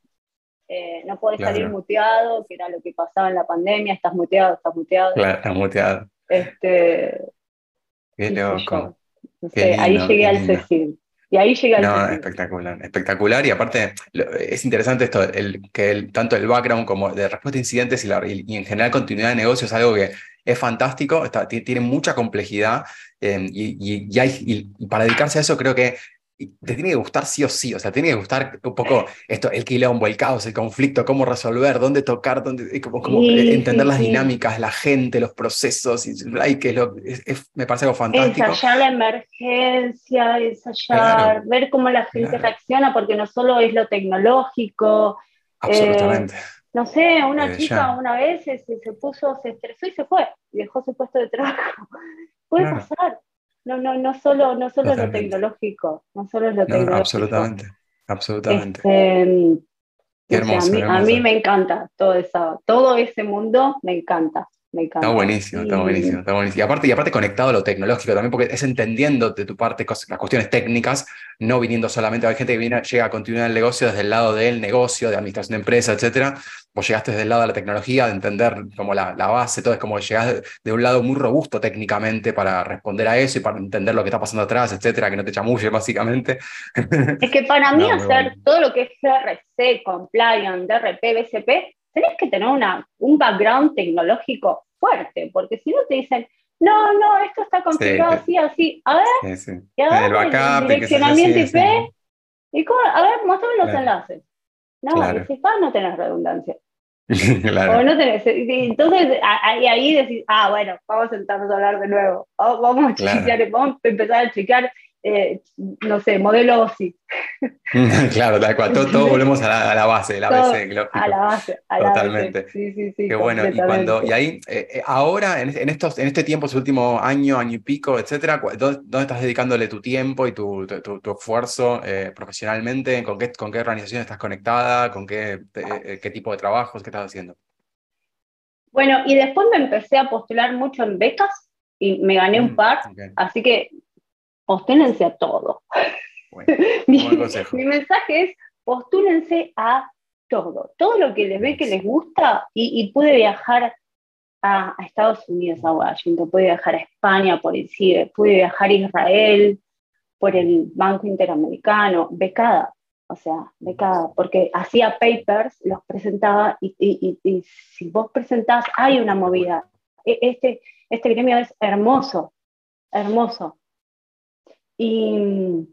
Speaker 3: eh, no podés salir muteado, que era lo que pasaba en la pandemia, estás muteado, estás muteado.
Speaker 2: Claro, estás muteado.
Speaker 3: Este,
Speaker 2: Qué loco.
Speaker 3: ahí llegué al Cecil. Y ahí llega
Speaker 2: No, espectacular, espectacular. Y aparte, es interesante esto, el, que tanto el background como de respuesta a incidentes y, la, y, en general continuidad de negocio es algo que es fantástico, está, tiene mucha complejidad eh, y, y, para dedicarse a eso creo que te tiene que gustar sí o sí, o sea, tiene que gustar un poco esto, el quilombo, el caos, el conflicto, cómo resolver, dónde tocar, dónde, cómo, entender las dinámicas, la gente, los procesos, y, que lo, me parece algo fantástico.
Speaker 3: Ensayar la emergencia, ensayar, ver cómo la gente reacciona, porque no solo es lo tecnológico.
Speaker 2: Absolutamente.
Speaker 3: Eh, no sé, una eh, chica una vez se, se, puso, se estresó y se fue, y dejó su puesto de trabajo. Puede pasar. No, no, no solo, no solo lo tecnológico, no solo lo tecnológico.
Speaker 2: absolutamente, absolutamente.
Speaker 3: Este, Qué hermoso, a, mí, me encanta todo, eso, todo ese mundo, me encanta. Me encanta.
Speaker 2: Está buenísimo, está buenísimo, está buenísimo. Y aparte, y aparte conectado a lo tecnológico también, porque es entendiendo de tu parte las cuestiones técnicas, no viniendo solamente, hay gente que viene, llega a continuar el negocio desde el lado del negocio, de administración de empresa, etcétera, vos llegaste desde el lado de la tecnología, de entender como la, la base, todo es como llegás de, un lado muy robusto técnicamente para responder a eso y para entender lo que está pasando atrás, etcétera, que no te chamulle básicamente.
Speaker 3: Es que para mí hacer todo lo que es CRC, compliance, DRP, BCP, tenés que tener una, un background tecnológico fuerte, porque si no te dicen, no, no, esto está configurado así, así, a ver, sí. a ver, el, direccionamiento IP, y cómo, a ver, mostrame los enlaces. No, claro. si no tenés redundancia. claro. O no tenés, entonces ahí, ahí decís, ah, bueno, vamos a sentarnos a hablar de nuevo, vamos a, vamos a empezar a chequear eh, no sé, modelo OSI.
Speaker 2: claro, tal cual, todos volvemos a la, base, la base,
Speaker 3: A la base, a
Speaker 2: Totalmente.
Speaker 3: Sí, sí, sí.
Speaker 2: Qué bueno, y cuando, y ahí, eh, eh, ahora, en, estos, en este tiempo, su último año, año y pico, etcétera, ¿dónde, estás dedicándole tu tiempo y tu, tu, esfuerzo profesionalmente? ¿Con qué, ¿Con qué organización estás conectada? ¿Con qué, qué tipo de trabajos? ¿Qué estás haciendo?
Speaker 3: Bueno, y después me empecé a postular mucho en becas y me gané un mm, par, así que posténense a todo. mi, mensaje es, postúlense a todo, todo lo que les ve que les gusta y, puede viajar a, Estados Unidos, a Washington, puede viajar a España por el CIDE, puede viajar a Israel por el Banco Interamericano, becada, o sea, becada, porque hacía papers, los presentaba y, y si vos presentás, hay una movida. E, este, este gremio es hermoso, hermoso y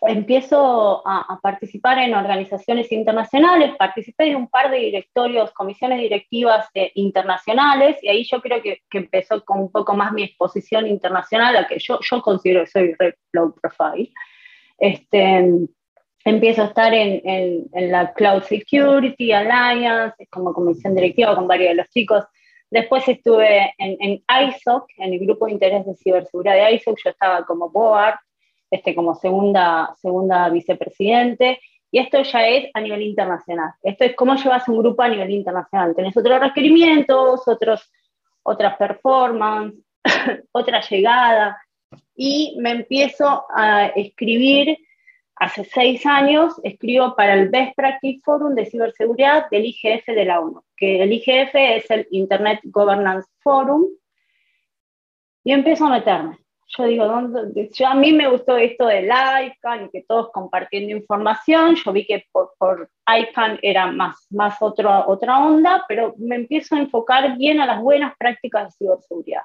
Speaker 3: empiezo a, participar en organizaciones internacionales, participé de un par de directorios, comisiones directivas eh, internacionales, y ahí yo creo que, empezó con un poco más mi exposición internacional, a que yo, yo considero que soy low profile. Este, empiezo a estar en, en, la Cloud Security Alliance, como comisión directiva con varios de los chicos. Después estuve en, en ISOC, en el grupo de interés de ciberseguridad de ISOC, yo estaba como board, este, como segunda, segunda vicepresidente. Y esto ya es a nivel internacional. Esto es cómo llevas un grupo a nivel internacional. Tenés otros requerimientos, otros, otras performance, otra llegada. Y me empiezo a escribir, hace seis años, escribo para el Best Practice Forum de Ciberseguridad del IGF de la ONU, que el IGF es el Internet Governance Forum. Y empiezo a meterme yo digo, ¿dónde? Yo, a mí me gustó esto del ICANN y que todos compartiendo información, yo vi que por, por ICANN era más, más otra onda, pero me empiezo a enfocar bien a las buenas prácticas de ciberseguridad.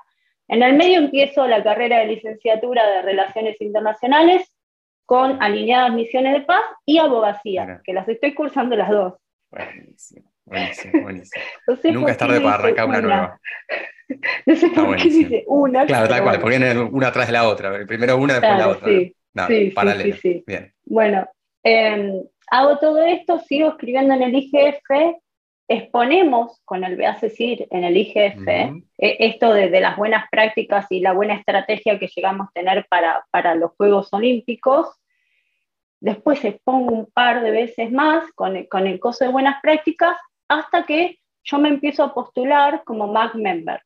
Speaker 3: En el medio empiezo la carrera de licenciatura de Relaciones Internacionales con alineadas misiones de paz y abogacía, que las estoy cursando las dos.
Speaker 2: Buenísimo, buenísimo, buenísimo. Nunca es tarde para arrancar una nueva.
Speaker 3: no sé por qué dice una.
Speaker 2: Claro, tal cual, porque viene una atrás de la otra. Primero una, después la otra. Sí, sí,
Speaker 3: paralelo. Sí, Bien. Bueno, em, hago todo esto, sigo escribiendo en el IGF, exponemos con el BACESIR en el IGF e, esto de, las buenas prácticas y la buena estrategia que llegamos a tener para, para los Juegos Olímpicos. Después expongo un par de veces más con el, con el coso de buenas prácticas hasta que yo me empiezo a postular como MAC member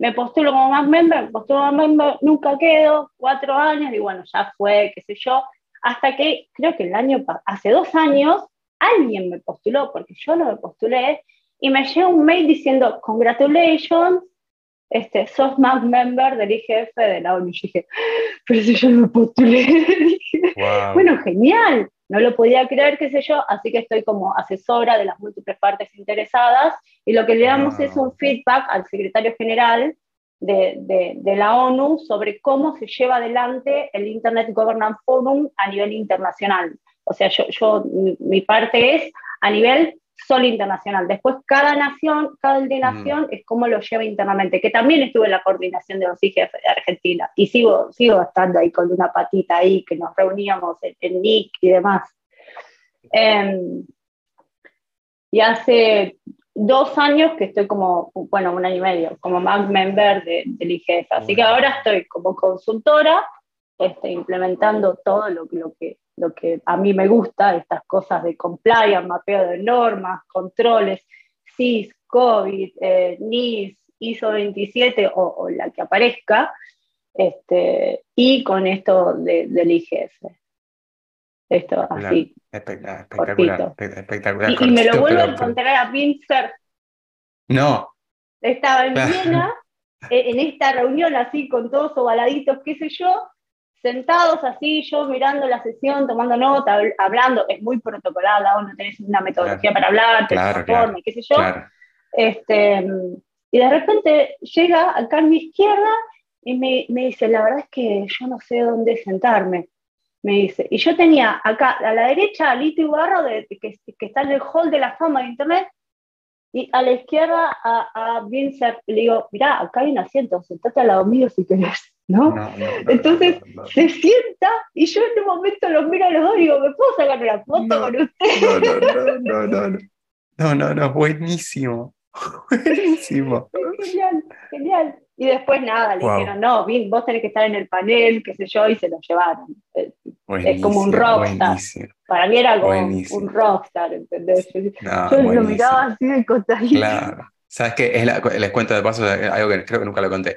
Speaker 3: me postulo como más member, me postulo como member, nunca quedo, cuatro años, y bueno, ya fue, qué sé yo, hasta que creo que el año, hace dos años, alguien me postuló, porque yo no me postulé, y me llegó un mail diciendo, congratulations, este, sos más member del IGF de la ONU. Y dije, pero si yo no me postulé, bueno, genial, no lo podía creer, qué sé yo, así que estoy como asesora de las múltiples partes interesadas y lo que le damos es un feedback al secretario general de, de, la ONU sobre cómo se lleva adelante el Internet Governance Forum a nivel internacional. O sea, yo, yo mi parte es a nivel solo internacional. Después cada nación, cada de nación es cómo lo lleva internamente, que también estuve en la coordinación de los IGF de Argentina y sigo, sigo estando ahí con una patita ahí, que nos reuníamos en, NIC y demás. Em, y hace dos años que estoy como, bueno, un año y medio, como más member del IGF. Así que ahora estoy como consultora, este, implementando todo lo, lo, que, lo que a mí me gusta, estas cosas de compliance, mapeo de normas, controles, CIS, COVID, eh, NIS, ISO 27 o, la que aparezca, este, y con esto del IGF. Esto así.
Speaker 2: Espectacular, espectacular,
Speaker 3: Y, me lo vuelvo a encontrar a Pincer.
Speaker 2: No.
Speaker 3: Estaba en Viena, en esta reunión así con todos ovaladitos, qué sé yo, sentados así, yo mirando la sesión, tomando nota, hablando, es muy protocolada, no tenés una metodología para hablar, te claro, qué sé yo. Este, y de repente llega acá a mi izquierda y me, me, dice, la verdad es que yo no sé dónde sentarme me dice. Y yo tenía acá a la derecha a Lito Ibarro, de, que, que, está en el hall de la fama de Internet, y a la izquierda a, a Vincent. le digo, mirá, acá hay un asiento, sentate al lado mío si querés. ¿No? Entonces se sienta y yo en un momento los miro a los dos y digo, ¿me puedo sacar una foto con usted?
Speaker 2: No, no, no, no, no, no, no, no, buenísimo. Buenísimo.
Speaker 3: Genial, genial. Y después nada, le dijeron, no, bien, vos tenés que estar en el panel, qué sé yo, y se lo llevaron. es como un rockstar. Para mí era como un rockstar, ¿entendés? yo lo miraba así de costadito.
Speaker 2: Claro. ¿Sabes qué? les cuento de paso algo que creo que nunca lo conté.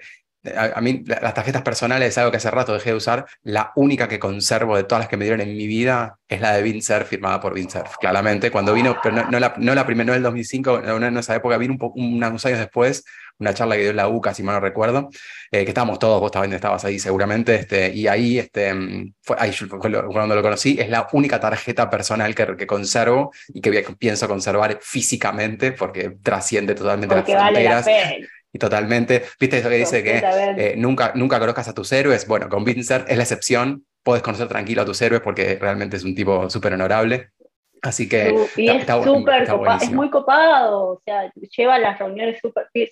Speaker 2: A, mí las tarjetas personales es algo que hace rato dejé de usar. La única que conservo de todas las que me dieron en mi vida es la de Vincer, firmada por Vincer. Claramente, cuando vino, pero no, la, no la primera, no el 2005, no en esa época, vino un unos años después, una charla que dio la UCA, si mal no recuerdo, eh, que estábamos todos, vos también estabas ahí seguramente, este, y ahí, este, fue, ahí cuando lo conocí, es la única tarjeta personal que, que conservo y que pienso conservar físicamente porque trasciende totalmente las fronteras. Y totalmente, viste eso que dice que eh, nunca, nunca conozcas a tus héroes. Bueno, con Vincent es la excepción. Puedes conocer tranquilo a tus héroes porque realmente es un tipo súper honorable. Así que
Speaker 3: está, es, muy copado, o sea, lleva las reuniones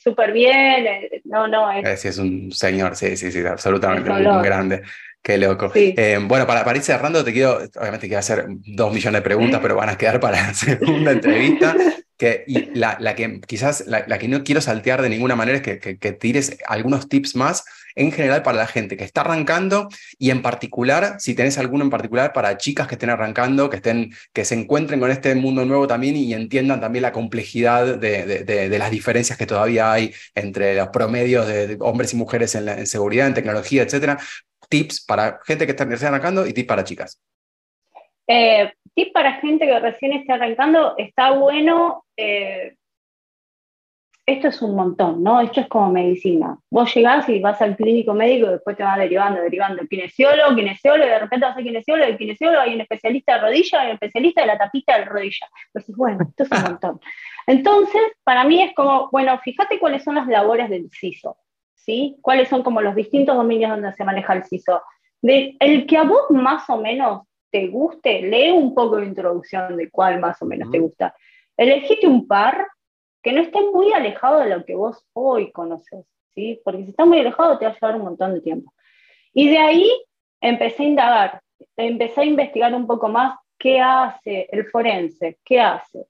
Speaker 3: súper bien, eh, no, no.
Speaker 2: Es, eh, sí, es un señor, sí, sí, sí, absolutamente, muy, grande. Qué loco. bueno, para, para ir cerrando, te quiero, obviamente quiero hacer dos millones de preguntas, pero van a quedar para la segunda entrevista y la, la que quizás la, la, que no quiero saltear de ninguna manera es que, que, tires algunos tips más en general para la gente que está arrancando y en particular, si tenés alguno en particular para chicas que estén arrancando, que, estén, que se encuentren con este mundo nuevo también y entiendan también la complejidad de, de, de, las diferencias que todavía hay entre los promedios de hombres y mujeres en, en seguridad, en tecnología, etcétera. Tips para gente que está arrancando y tips para chicas.
Speaker 3: Eh, tip para gente que recién está arrancando, está bueno, eh, esto es un montón, ¿no? Esto es como medicina. Vos llegás y vas al clínico médico y después te va derivando, derivando, kinesiólogo, kinesiólogo, y de repente vas a kinesiólogo, y kinesiólogo hay un especialista de rodilla, hay un especialista de la tapita de rodilla. Entonces, bueno, esto es un montón. Entonces, para mí es como, bueno, fíjate cuáles son las labores del CISO, ¿sí? Cuáles son como los distintos dominios donde se maneja el CISO. De, el que a vos más o menos te guste, lee un poco de introducción de cuál más o menos te gusta. Elegite un par que no esté muy alejado de lo que vos hoy conoces, ¿sí? Porque si está muy alejado te va a llevar un montón de tiempo. Y de ahí empecé a indagar, empecé a investigar un poco más qué hace el forense, qué hace,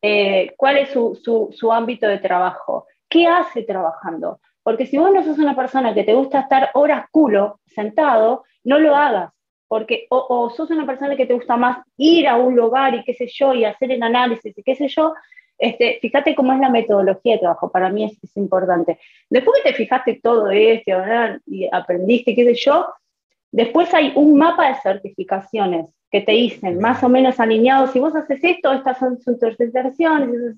Speaker 3: eh, cuál es su, su, su ámbito de trabajo, qué hace trabajando. Porque si vos no sos una persona que te gusta estar horas culo sentado, no lo hagas. Porque o, sos una persona que te gusta más ir a un lugar y qué sé yo, y hacer el análisis y qué sé yo, este, fíjate cómo es la metodología de trabajo, para mí es, importante. Después que te fijaste todo esto y aprendiste, qué sé yo, después hay un mapa de certificaciones que te dicen más o menos alineados, si vos haces esto, estas son sus certificaciones,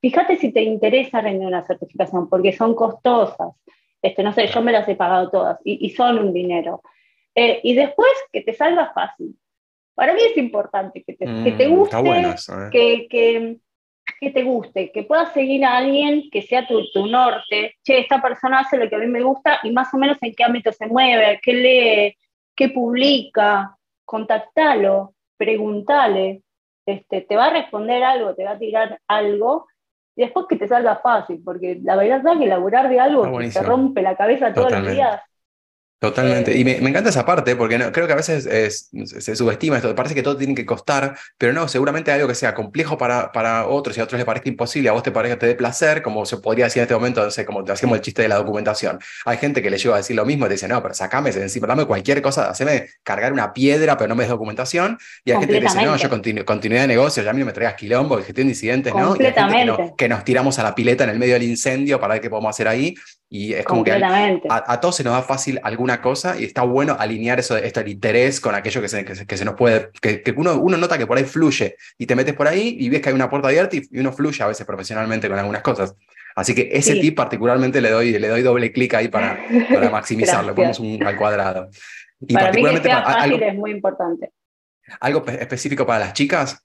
Speaker 3: fíjate si te interesa rendir una certificación, porque son costosas. Este, no sé, yo me las he pagado todas y son un dinero. Eh, y después que te salga fácil. Para mí es importante que te, que te mm, guste, ¿eh? que, que, que, te guste, que puedas seguir a alguien que sea tu, tu, norte. Che, esta persona hace lo que a mí me gusta y más o menos en qué ámbito se mueve, qué lee, qué publica, contactalo, preguntale, este, te va a responder algo, te va a tirar algo y después que te salga fácil, porque la verdad es que elaborar de algo que te rompe la cabeza todos los días
Speaker 2: Totalmente. Y me, encanta esa parte, porque creo que a veces se subestima esto, parece que todo tiene que costar, pero no, seguramente algo que sea complejo para, para otros y a otros les parezca imposible, a vos te parezca te dé placer, como se podría decir en este momento, no sé, como te hacíamos el chiste de la documentación. Hay gente que le lleva a decir lo mismo y te dice, no, pero sacame encima, dame cualquier cosa, haceme cargar una piedra, pero no me des documentación. Y hay gente que dice, no, yo continuidad de negocio, ya a mí no me traigas quilombo, gestión de incidentes, ¿no? Y hay gente que, nos tiramos a la pileta en el medio del incendio para ver qué podemos hacer ahí. Y es como que a, todos se nos da fácil alguna cosa y está bueno alinear eso, esto, el interés con aquello que se, que se, nos puede, que, que, uno, uno nota que por ahí fluye y te metes por ahí y ves que hay una puerta abierta y, uno fluye a veces profesionalmente con algunas cosas. Así que ese tip particularmente le doy, le doy doble clic ahí para, para maximizarlo, ponemos un al cuadrado.
Speaker 3: Y para particularmente mí que sea fácil es muy importante.
Speaker 2: ¿Algo específico para las chicas?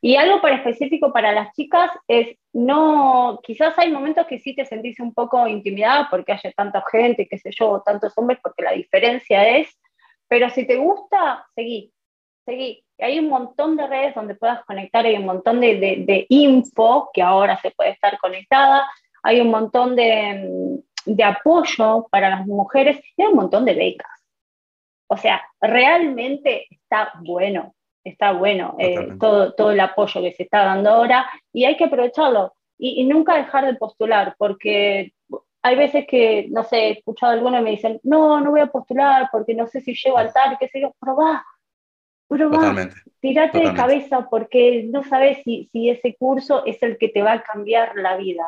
Speaker 3: Y algo para específico para las chicas es no, quizás hay momentos que sí te sentís un poco intimidada porque haya tanta gente, qué sé yo, tantos hombres, porque la diferencia es, pero si te gusta, seguí, seguí. Hay un montón de redes donde puedas conectar, hay un montón de, de, info que ahora se puede estar conectada, hay un montón de, de apoyo para las mujeres y hay un montón de becas. O sea, realmente está bueno, está bueno eh, todo, todo el apoyo que se está dando ahora y hay que aprovecharlo y, nunca dejar de postular, porque hay veces que, no sé, he escuchado algunos me dicen, no, no voy a postular porque no sé si llego al tal, qué sé yo, probá, probá, tirate de cabeza porque no sabes si, si ese curso es el que te va a cambiar la vida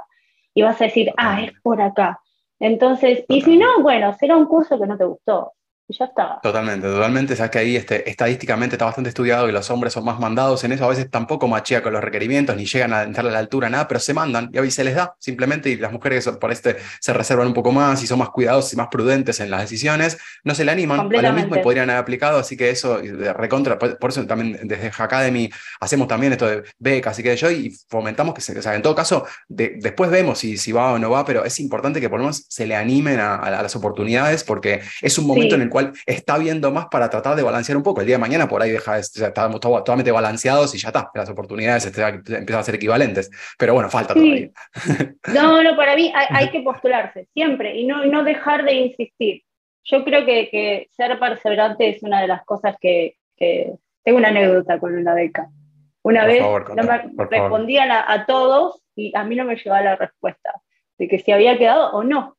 Speaker 3: y vas a decir, ah, es por acá. Entonces, y si no, bueno, será un curso que no te gustó ya está.
Speaker 2: Totalmente, totalmente. Sabes que ahí este, estadísticamente está bastante estudiado que los hombres son más mandados en eso. A veces tampoco machea con los requerimientos, ni llegan a entrar a la altura, nada, pero se mandan y a veces se les da simplemente. Y las mujeres por este se reservan un poco más y son más cuidadosos y más prudentes en las decisiones, no se le animan a lo mismo y podrían haber aplicado. Así que eso, recontra, por eso también desde Academy hacemos también esto de becas y que yo y fomentamos que se, o sea, en todo caso, después vemos si, si va o no va, pero es importante que por lo menos se le animen a, las oportunidades porque es un momento en el cual está viendo más para tratar de balancear un poco. El día de mañana por ahí deja, estamos totalmente balanceados y ya está, las oportunidades empiezan a ser equivalentes. Pero bueno, falta todavía.
Speaker 3: No, no, para mí hay, que postularse siempre y no, no dejar de insistir. Yo creo que, que ser perseverante es una de las cosas que, tengo una anécdota con una beca. Una vez me respondían a, a, todos y a mí no me llegaba la respuesta de que si había quedado o no.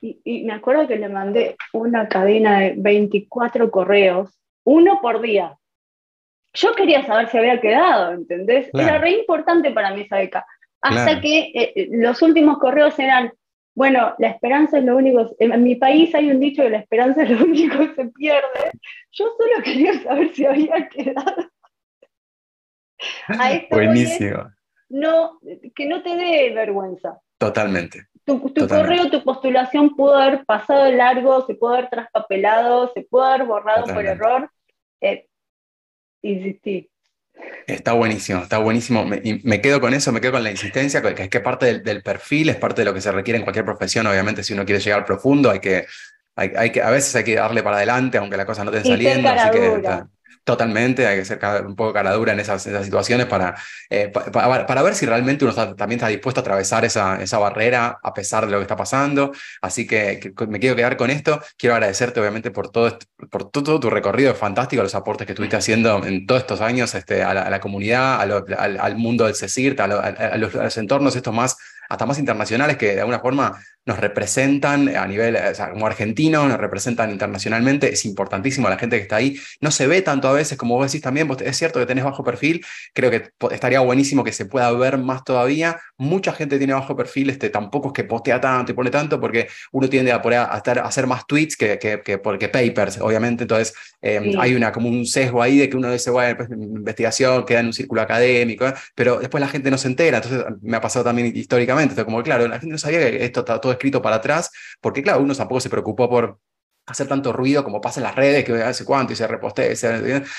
Speaker 3: Y, me acuerdo que le mandé una cadena de 24 correos, uno por día. Yo quería saber si había quedado, ¿entendés? Era re importante para mí esa beca. Hasta que eh, eh, los últimos correos eran, bueno, la esperanza es lo único, en mi país hay un dicho que la esperanza es lo único que se pierde. Yo solo quería saber si había quedado.
Speaker 2: Buenísimo.
Speaker 3: no, que no te dé vergüenza.
Speaker 2: Totalmente
Speaker 3: tu, correo, tu postulación pudo haber pasado largo, se pudo haber traspapelado, se pudo haber borrado por error. Eh, insistí.
Speaker 2: Está buenísimo, está buenísimo. Me, me, quedo con eso, me quedo con la insistencia, que es que parte del, perfil, es parte de lo que se requiere en cualquier profesión. Obviamente, si uno quiere llegar profundo, hay que, hay, que a veces hay que darle para adelante, aunque la cosa no esté saliendo. Así que, Totalmente, hay que ser un poco cara dura en esas, situaciones para, eh, para, ver si realmente uno también está dispuesto a atravesar esa, esa barrera a pesar de lo que está pasando. Así que, me quiero quedar con esto. Quiero agradecerte obviamente por todo, por todo, tu recorrido fantástico, los aportes que estuviste haciendo en todos estos años este, a, la, comunidad, al, mundo del CECIRT, a, los, a los entornos estos más hasta más internacionales que de alguna forma nos representan a nivel, o sea, como argentinos, nos representan internacionalmente, es importantísimo la gente que está ahí. No se ve tanto a veces, como vos decís también, es cierto que tenés bajo perfil, creo que estaría buenísimo que se pueda ver más todavía. Mucha gente tiene bajo perfil, este, tampoco es que postea tanto y pone tanto, porque uno tiende a, a, estar, a hacer más tweets que, que, porque papers, obviamente, entonces em, hay una, como un sesgo ahí de que uno dice, bueno, pues, investigación queda en un círculo académico, ¿eh? pero después la gente no se entera, entonces me ha pasado también históricamente, entonces, como claro, la gente no sabía que esto está todo escrito para atrás, porque claro, uno tampoco se preocupó por hacer tanto ruido como pasa en las redes, que hace cuánto y se repostea,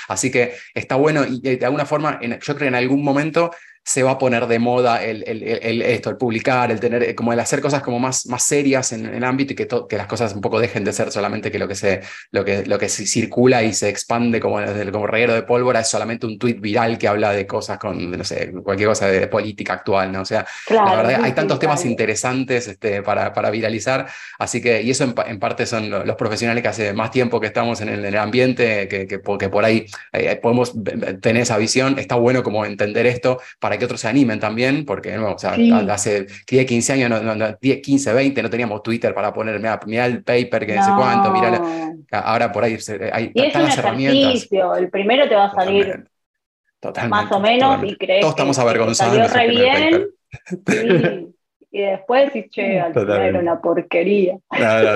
Speaker 2: así que está bueno y de alguna forma, yo creo que en algún momento se va a poner de moda el, el, esto, el publicar, el tener, como el hacer cosas como más, más serias en, el ámbito y que, que las cosas un poco dejen de ser solamente que lo que se, lo que, lo que se circula y se expande como, como reguero de pólvora es solamente un tweet viral que habla de cosas con, no sé, cualquier cosa de, política actual, ¿no? O sea, la verdad, hay tantos temas interesantes este, para, para viralizar, así que, y eso en, parte son los profesionales que hace más tiempo que estamos en el, ambiente, que, que, por ahí eh, podemos tener esa visión, está bueno como entender esto para que otros se animen también, porque no, o sea, hace 10, 15 años, no, 10, 15, 20 no teníamos Twitter para poner, mira, el paper, que no, sé cuánto, mira, ahora por ahí hay
Speaker 3: y es un ejercicio, el primero te va a salir más o menos y crees
Speaker 2: Todos estamos avergonzados.
Speaker 3: Salió re bien. Y después dices, che, al final era una porquería.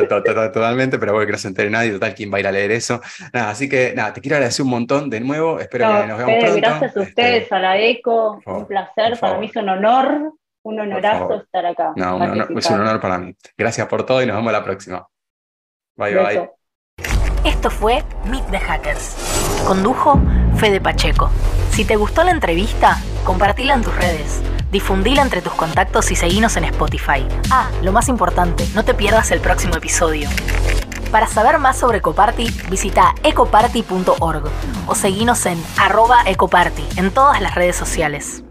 Speaker 2: totalmente, pero bueno, que no se entere nadie, total, ¿quién va a ir a leer eso? Nada, así que nada, te quiero agradecer un montón de nuevo, espero que nos veamos pronto.
Speaker 3: Gracias a ustedes, este, a la ECO, un placer, para mí es un honor, un honorazo estar acá.
Speaker 2: No, es un honor para mí. Gracias por todo y nos vemos la próxima. Bye, bye.
Speaker 1: Esto fue Meet the Hackers. Condujo Fede Pacheco. Si te gustó la entrevista, compartila en tus redes difundila entre tus contactos y seguinos en Spotify. Ah, lo más importante, no te pierdas el próximo episodio. Para saber más sobre Ecoparty, visita ecoparty.org o seguinos en arroba ecoparty en todas las redes sociales.